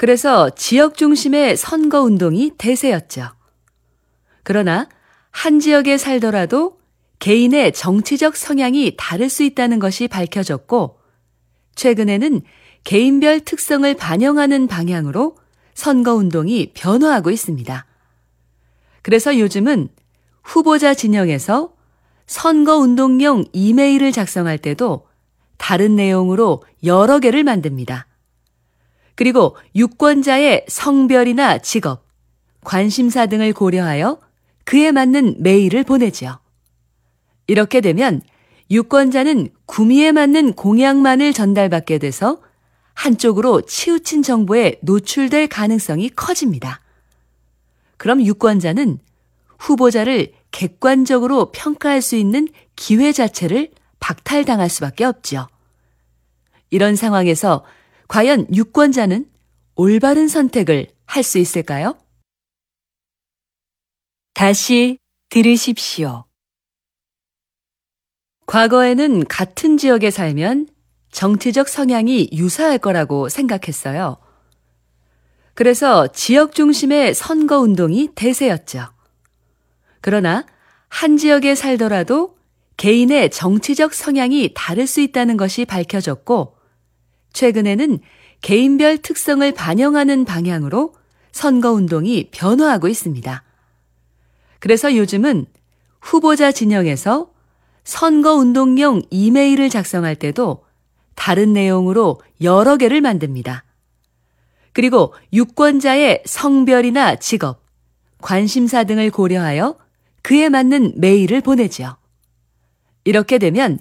그래서 지역 중심의 선거 운동이 대세였죠. 그러나 한 지역에 살더라도 개인의 정치적 성향이 다를 수 있다는 것이 밝혀졌고, 최근에는 개인별 특성을 반영하는 방향으로 선거 운동이 변화하고 있습니다. 그래서 요즘은 후보자 진영에서 선거 운동용 이메일을 작성할 때도 다른 내용으로 여러 개를 만듭니다. 그리고 유권자의 성별이나 직업, 관심사 등을 고려하여 그에 맞는 메일을 보내지요. 이렇게 되면 유권자는 구미에 맞는 공약만을 전달받게 돼서 한쪽으로 치우친 정보에 노출될 가능성이 커집니다. 그럼 유권자는 후보자를 객관적으로 평가할 수 있는 기회 자체를 박탈당할 수밖에 없죠. 이런 상황에서 과연 유권자는 올바른 선택을 할 수 있을까요? 다시 들으십시오. 과거에는 같은 지역에 살면 정치적 성향이 유사할 거라고 생각했어요. 그래서 지역 중심의 선거 운동이 대세였죠. 그러나 한 지역에 살더라도 개인의 정치적 성향이 다를 수 있다는 것이 밝혀졌고, 최근에는 개인별 특성을 반영하는 방향으로 선거 운동이 변화하고 있습니다. 그래서 요즘은 후보자 진영에서 선거 운동용 이메일을 작성할 때도 다른 내용으로 여러 개를 만듭니다. 그리고 유권자의 성별이나 직업, 관심사 등을 고려하여 그에 맞는 메일을 보내지요. 이렇게 되면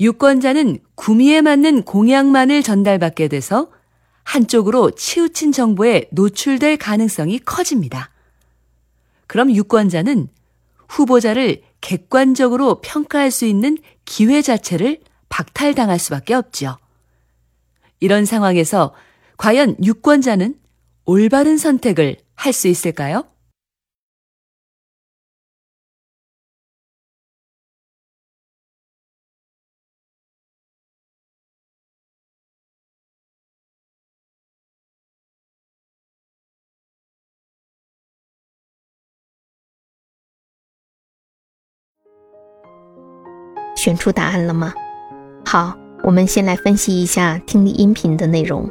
유권자는 구미에 맞는 공약만을 전달받게 돼서 한쪽으로 치우친 정보에 노출될 가능성이 커집니다. 그럼 유권자는 후보자를 객관적으로 평가할 수 있는 기회 자체를 박탈당할 수밖에 없죠. 이런 상황에서 과연 유권자는 올바른 선택을 할 수 있을까요? “选出答案了吗？好，我们先来分析一下听力音频的内容。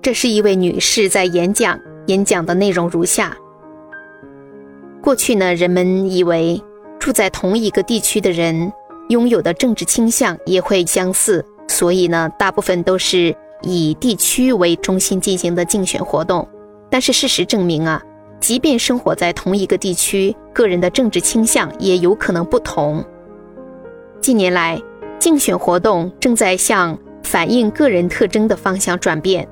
这是一位女士在演讲，演讲的内容如下：过去呢，人们以为住在同一个地区的人拥有的政治倾向也会相似，所以呢，大部分都是以地区为中心进行的竞选活动。但是事实证明啊，即便生活在同一个地区，个人的政治倾向也有可能不同。近年来，竞选活动正在向反映个人特征的方向转变，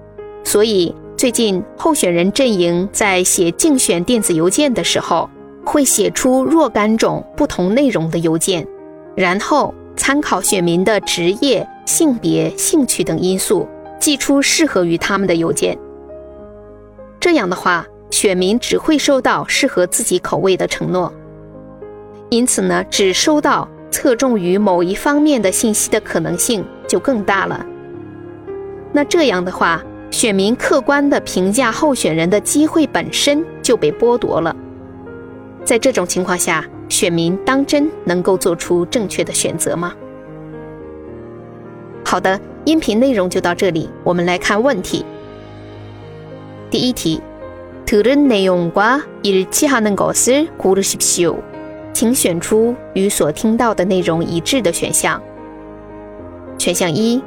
所以最近候选人阵营在写竞选电子邮件的时候，会写出若干种不同内容的邮件，然后参考选民的职业、性别、兴趣等因素，寄出适合于他们的邮件。这样的话，选民只会收到适合自己口味的承诺，因此呢，只收到。侧重于某一方面的信息的可能性就更大了。那这样的话，选民客观的评价候选人的机会本身就被剥夺了。在这种情况下，选民当真能够做出正确的选择吗？好的，音频内容就到这里，我们来看问题。第一题，들은내용과일치하는것을고르십시오。 请选出与所听到的内容一致的选项。选项一：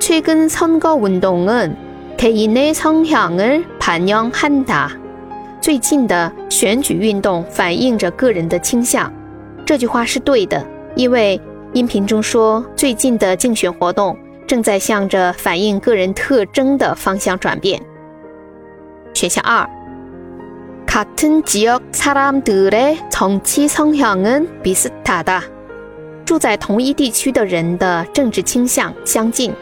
최근선거운동은개인의성향을반영한 다。 最近的选举运动反映着个人的倾向。这句话是对的，因为音频中说最近的竞选活动正在向着反映个人特征的方向转变。 选项二。 같은지역사람들의정치성향은비슷하다住在同一地区的人的政治倾向相近。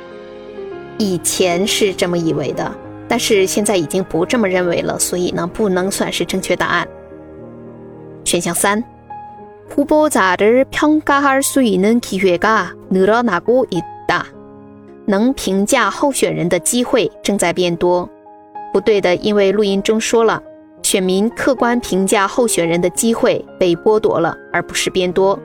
以前是这么以为的，但是现在已经不这么认为了，所以呢，不能算是正确答案。选项三，후보자를평가할수있는기회가늘어나고있다能评价候选人的机会正在变多。不对的，因为录音中说了， 选民客观评价候选人的机会被剥夺了，而不是变多。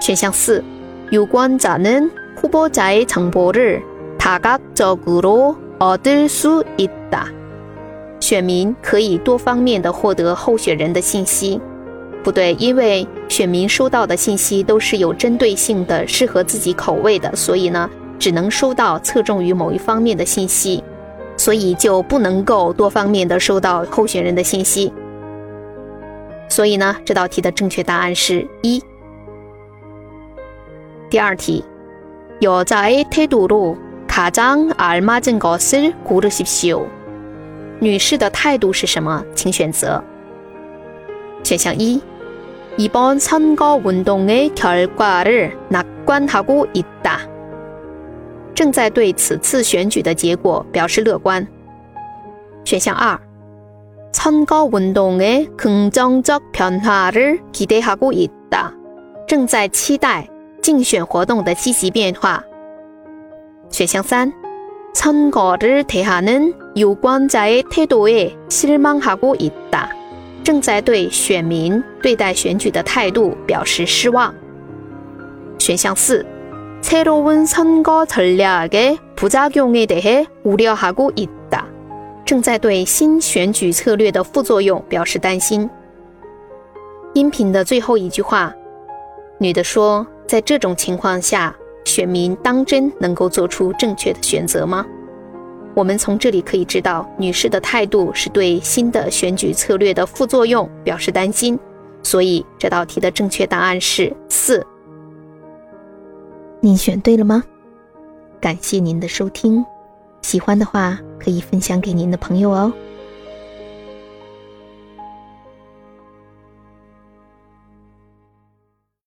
选项四，유권자는후보자의정보를 다각적으로 얻을 수 있다. 选民可以多方面的获得候选人的信息。不对，因为选民收到的信息都是有针对性的、适合自己口味的，所以呢，只能收到侧重于某一方面的信息， 所以就不能够多方面的收到候选人的信息。所以呢，这道题的正确答案是一。第二题，여자의태도로 가장알맞은것을고르십시 오。 女士的态度是什么？请选择。选项一，이번선거운동의결과를낙관하고있 다。 正在对此次选举的结果表示乐观。选项二，선거운동의긍정적변화를기대하고있 다。 正在期待竞选活动的积极变化。选项三，선거를대하는유권자의태도에실망하고있 다。 正在对选民对待选举的态度表示失望。选项四， 새로운선거전략의부작용에대해우려하고있 다。 正在对新选举策略的副作用表示担心。音频的最后一句话，女的说，在这种情况下。选民当真能够做出正确的选择吗？我们从这里可以知道，女士的态度是对新的选举策略的副作用表示担心，所以这道题的正确答案是四。 您选对了吗？感谢您的收听，喜欢的话可以分享给您的朋友哦。